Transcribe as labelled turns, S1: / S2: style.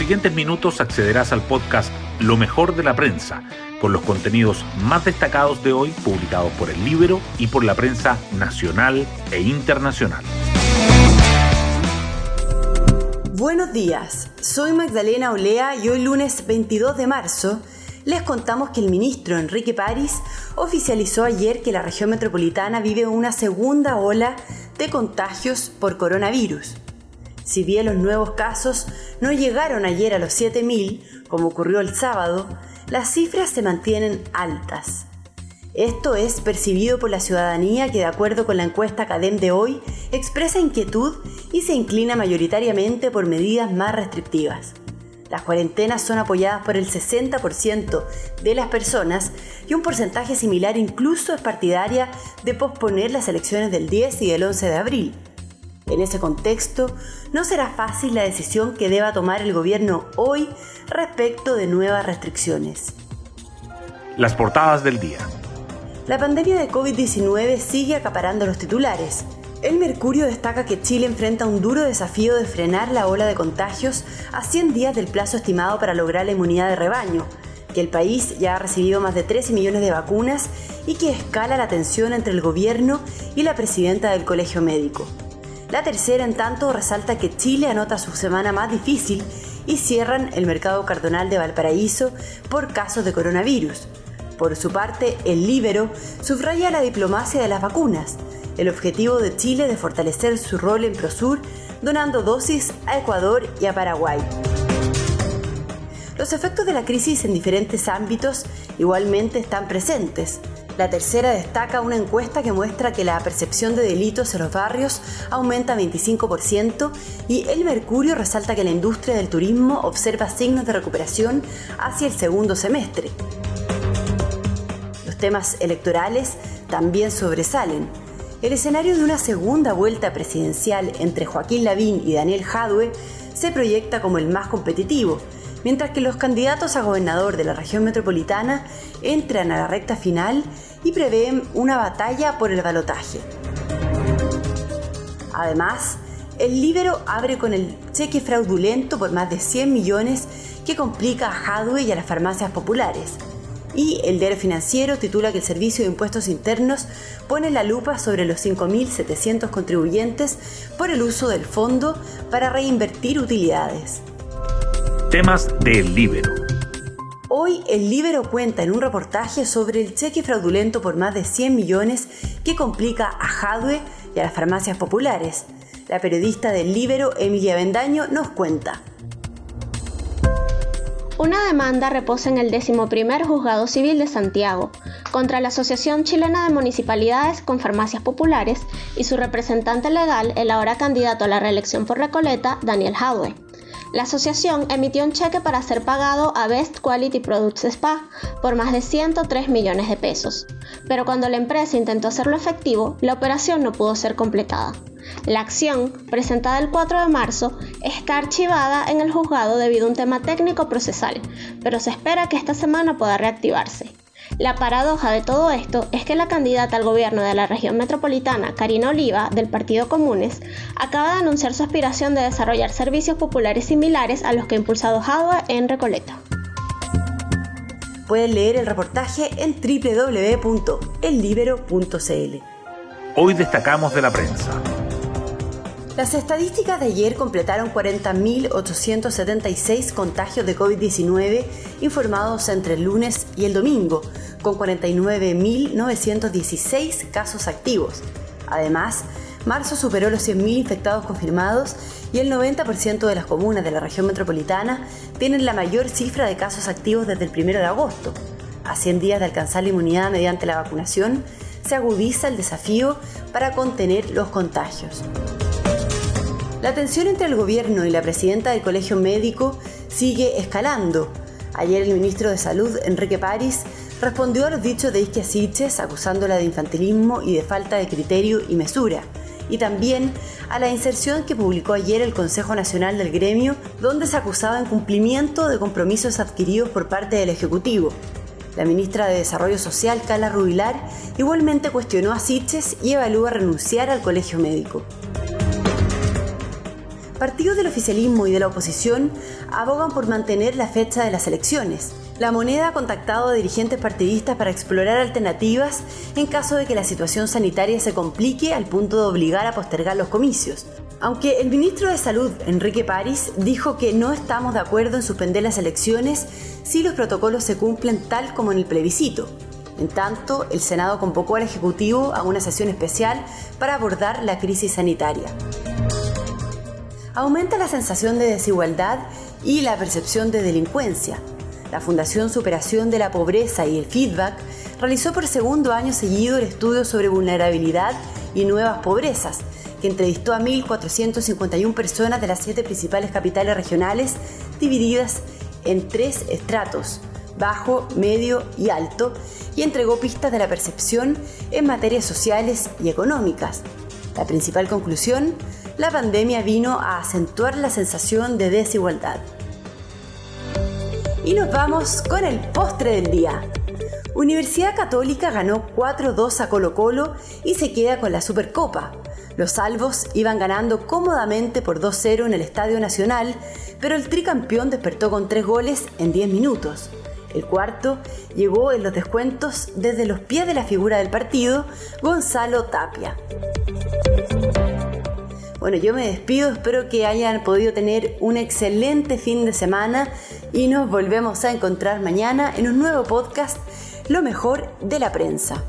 S1: siguientes minutos accederás al podcast Lo mejor de la prensa, con los contenidos más destacados de hoy publicados por el Libro y por la prensa nacional e internacional.
S2: Buenos días, soy Magdalena Olea y hoy lunes 22 de marzo les contamos que el ministro Enrique París oficializó ayer que la región metropolitana vive una segunda ola de contagios por coronavirus. Si bien los nuevos casos no llegaron ayer a los 7.000, como ocurrió el sábado, las cifras se mantienen altas. Esto es percibido por la ciudadanía que, de acuerdo con la encuesta Cadem de hoy, expresa inquietud y se inclina mayoritariamente por medidas más restrictivas. Las cuarentenas son apoyadas por el 60% de las personas y un porcentaje similar incluso es partidaria de posponer las elecciones del 10 y del 11 de abril. En ese contexto, no será fácil la decisión que deba tomar el gobierno hoy respecto de nuevas restricciones.
S1: Las portadas del día.
S2: La pandemia de COVID-19 sigue acaparando los titulares. El Mercurio destaca que Chile enfrenta un duro desafío de frenar la ola de contagios a 100 días del plazo estimado para lograr la inmunidad de rebaño, que el país ya ha recibido más de 13 millones de vacunas y que escala la tensión entre el gobierno y la presidenta del Colegio Médico. La tercera, en tanto, resalta que Chile anota su semana más difícil y cierran el mercado cardonal de Valparaíso por casos de coronavirus. Por su parte, el Libero subraya la diplomacia de las vacunas, el objetivo de Chile de fortalecer su rol en Prosur, donando dosis a Ecuador y a Paraguay. Los efectos de la crisis en diferentes ámbitos igualmente están presentes. La tercera destaca una encuesta que muestra que la percepción de delitos en los barrios aumenta 25% y el Mercurio resalta que la industria del turismo observa signos de recuperación hacia el segundo semestre. Los temas electorales también sobresalen. El escenario de una segunda vuelta presidencial entre Joaquín Lavín y Daniel Jadue se proyecta como el más competitivo, mientras que los candidatos a gobernador de la región metropolitana entran a la recta final y prevén una batalla por el balotaje. Además, el Libero abre con el cheque fraudulento por más de 100 millones que complica a Jadwe y a las farmacias populares. Y el diario financiero titula que el Servicio de Impuestos Internos pone la lupa sobre los 5.700 contribuyentes por el uso del fondo para reinvertir utilidades.
S1: Temas del Libero.
S2: Hoy el Libero cuenta en un reportaje sobre el cheque fraudulento por más de 100 millones que complica a Jadwe y a las farmacias populares. La periodista del Libero, Emilia Bendaño, nos cuenta.
S3: Una demanda reposa en el 11 Juzgado Civil de Santiago contra la Asociación Chilena de Municipalidades con Farmacias Populares y su representante legal, el ahora candidato a la reelección por Recoleta, Daniel Jadwe. La asociación emitió un cheque para ser pagado a Best Quality Products Spa por más de 103 millones de pesos, pero cuando la empresa intentó hacerlo efectivo, la operación no pudo ser completada. La acción, presentada el 4 de marzo, está archivada en el juzgado debido a un tema técnico procesal, pero se espera que esta semana pueda reactivarse. La paradoja de todo esto es que la candidata al gobierno de la región metropolitana, Karina Oliva, del Partido Comunes, acaba de anunciar su aspiración de desarrollar servicios populares similares a los que ha impulsado Jadua en Recoleta.
S2: Pueden leer el reportaje en www.ellibero.cl.
S1: Hoy destacamos de la prensa.
S2: Las estadísticas de ayer completaron 40.876 contagios de COVID-19 informados entre el lunes y el domingo, con 49.916 casos activos. Además, marzo superó los 100.000 infectados confirmados y el 90% de las comunas de la región metropolitana tienen la mayor cifra de casos activos desde el 1 de agosto. A 100 días de alcanzar la inmunidad mediante la vacunación, se agudiza el desafío para contener los contagios. La tensión entre el gobierno y la presidenta del Colegio Médico sigue escalando. Ayer el ministro de Salud, Enrique París, respondió a los dichos de Isquia Siches acusándola de infantilismo y de falta de criterio y mesura, y también a la inserción que publicó ayer el Consejo Nacional del Gremio, donde se acusaba cumplimiento de compromisos adquiridos por parte del Ejecutivo. La ministra de Desarrollo Social, Carla Rubilar, igualmente cuestionó a Siches y evalúa renunciar al Colegio Médico. Partidos del oficialismo y de la oposición abogan por mantener la fecha de las elecciones. La moneda ha contactado a dirigentes partidistas para explorar alternativas en caso de que la situación sanitaria se complique al punto de obligar a postergar los comicios. Aunque el ministro de Salud, Enrique París, dijo que no estamos de acuerdo en suspender las elecciones si los protocolos se cumplen tal como en el plebiscito. En tanto, el Senado convocó al Ejecutivo a una sesión especial para abordar la crisis sanitaria aumenta la sensación de desigualdad y la percepción de delincuencia. La Fundación Superación de la Pobreza y el Feedback realizó por segundo año seguido el estudio sobre vulnerabilidad y nuevas pobrezas, que entrevistó a 1.451 personas de las siete principales capitales regionales, divididas en tres estratos, bajo, medio y alto, y entregó pistas de la percepción en materias sociales y económicas. La principal conclusión, la pandemia vino a acentuar la sensación de desigualdad. Y nos vamos con el postre del día. Universidad Católica ganó 4-2 a Colo Colo y se queda con la Supercopa. Los salvos iban ganando cómodamente por 2-0 en el Estadio Nacional, pero el tricampeón despertó con 3 goles en 10 minutos. El cuarto llegó en los descuentos desde los pies de la figura del partido, Gonzalo Tapia. Bueno, yo me despido, espero que hayan podido tener un excelente fin de semana y nos volvemos a encontrar mañana en un nuevo podcast, Lo mejor de la prensa.